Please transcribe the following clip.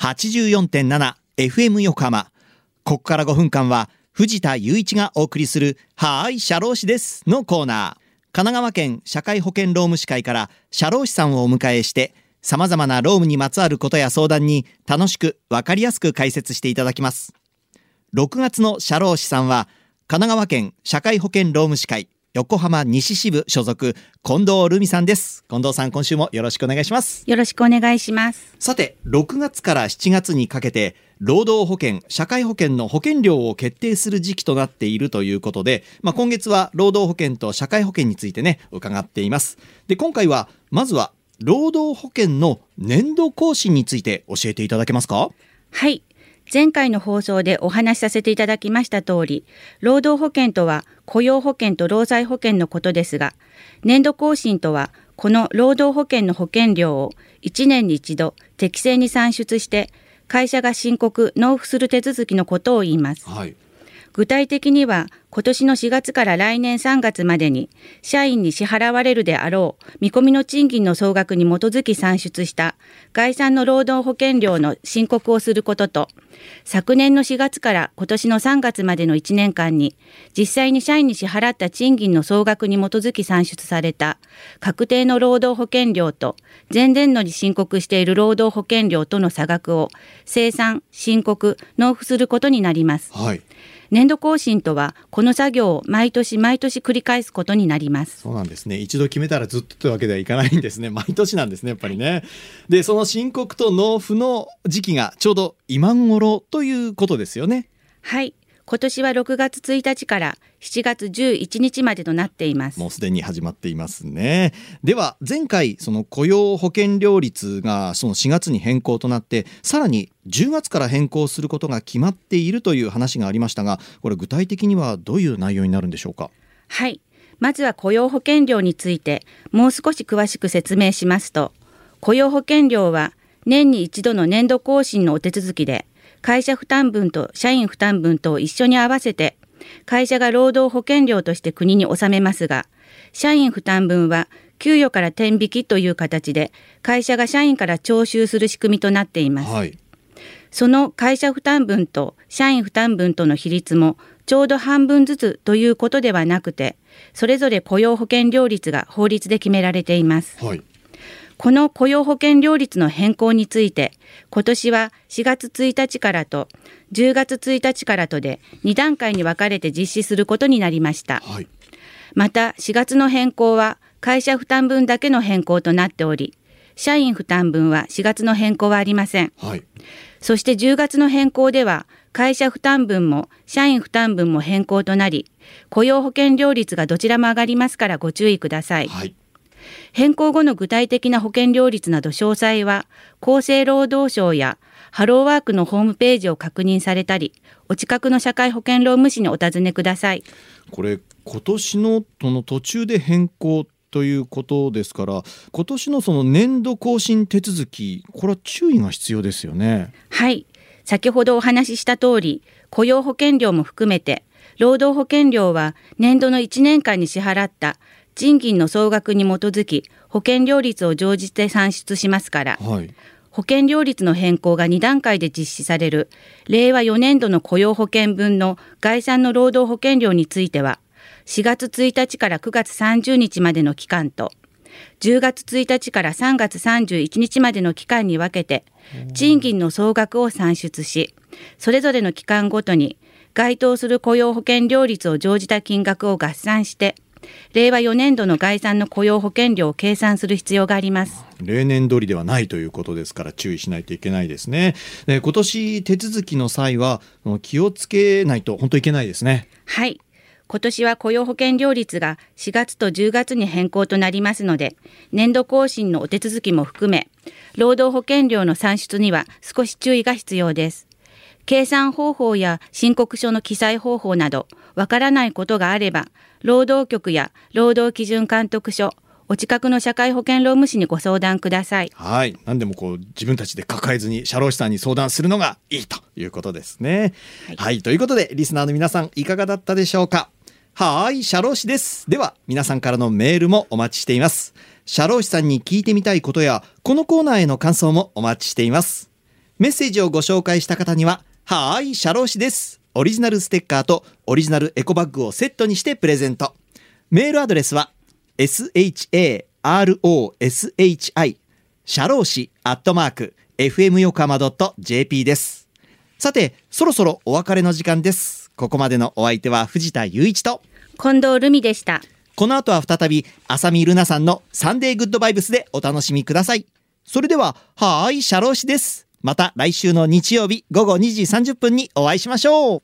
84.7FM 横浜。ここから5分間は藤田雄一がお送りするはーい、社労士ですのコーナー。神奈川県社会保険労務士会から社労士さんをお迎えして様々な労務にまつわることや相談に楽しくわかりやすく解説していただきます。6月の社労士さんは神奈川県社会保険労務士会横浜西支部所属近藤留美さんです。近藤さん今週もよろしくお願いします。よろしくお願いします。さて、6月から7月にかけて、労働保険、社会保険の保険料を決定する時期となっているということで、まあ、今月は労働保険と社会保険についてね、伺っています。で、今回は、まずは、労働保険の年度更新について教えていただけますか？はい。前回の放送でお話しさせていただきました通り、労働保険とは雇用保険と労災保険のことですが、年度更新とはこの労働保険の保険料を1年に1度適正に算出して、会社が申告・納付する手続きのことを言います。はい。具体的には今年の4月から来年3月までに社員に支払われるであろう見込みの賃金の総額に基づき算出した概算の労働保険料の申告をすることと昨年の4月から今年の3月までの1年間に実際に社員に支払った賃金の総額に基づき算出された確定の労働保険料と前年度に申告している労働保険料との差額を生産申告納付することになります。はい。年度更新とはこの作業を毎年毎年繰り返すことになりますそうなんですね。一度決めたらずっとというわけではいかないんですね。毎年なんですね、やっぱりね。で、その申告と納付の時期がちょうど今頃ということですよね。はい今年は6月1日から7月11日までとなっています。もうすでに始まっていますね。では前回その雇用保険料率がその4月に変更となってさらに10月から変更することが決まっているという話がありましたがこれ具体的にはどういう内容になるんでしょうか？はい。まずは雇用保険料についてもう少し詳しく説明しますと雇用保険料は年に一度の年度更新のお手続きで会社負担分と社員負担分と一緒に合わせて会社が労働保険料として国に納めますが社員負担分は給与から転引きという形で会社が社員から徴収する仕組みとなっています。はいその会社負担分と社員負担分との比率もちょうど半分ずつということではなくて、それぞれ雇用保険料率が法律で決められています。はいこの雇用保険料率の変更について、今年は4月1日からと10月1日からとで2段階に分かれて実施することになりました。はいまた4月の変更は会社負担分だけの変更となっており、社員負担分は4月の変更はありません。はいそして10月の変更では、会社負担分も社員負担分も変更となり、雇用保険料率がどちらも上がりますからご注意ください。はい変更後の具体的な保険料率など詳細は、厚生労働省やハローワークのホームページを確認されたり、お近くの社会保険労務士にお尋ねください。これ今年のその途中で変更ということですから今年のその年度更新手続きこれは注意が必要ですよね。はい。先ほどお話しした通り、雇用保険料も含めて、労働保険料は年度の1年間に支払った賃金の総額に基づき保険料率を乗じて算出しますから、はい。保険料率の変更が2段階で実施される令和4年度の雇用保険分の概算の労働保険料については4月1日から9月30日までの期間と10月1日から3月31日までの期間に分けて賃金の総額を算出しそれぞれの期間ごとに該当する雇用保険料率を乗じた金額を合算して令和4年度の概算の雇用保険料を計算する必要があります。例年通りではないということですから注意しないといけないですね。で今年手続きの際は気をつけないと本当いけないですね。はい。今年は雇用保険料率が4月と10月に変更となりますので、年度更新のお手続きも含め、労働保険料の算出には少し注意が必要です。計算方法や申告書の記載方法など、わからないことがあれば、労働局や労働基準監督署、お近くの社会保険労務士にご相談ください。はい。何でもこう自分たちで抱えずに社労士さんに相談するのがいいということですね。はい、はい、ということでリスナーの皆さんいかがだったでしょうか？はい、社労士です。では皆さんからのメールもお待ちしています。社労士さんに聞いてみたいことやこのコーナーへの感想もお待ちしています。メッセージをご紹介した方にははーいシャロー氏です。オリジナルステッカーとオリジナルエコバッグをセットにしてプレゼント。メールアドレスは sharoshi シャロー氏アットマーク fm 横浜 .jp です。さてそろそろお別れの時間です。ここまでのお相手は藤田雄一と近藤ルミでした。この後は再び浅見ルナさんのサンデーグッドバイブスでお楽しみください。それでははーいシャロー氏ですまた来週の日曜日午後2時30分にお会いしましょう。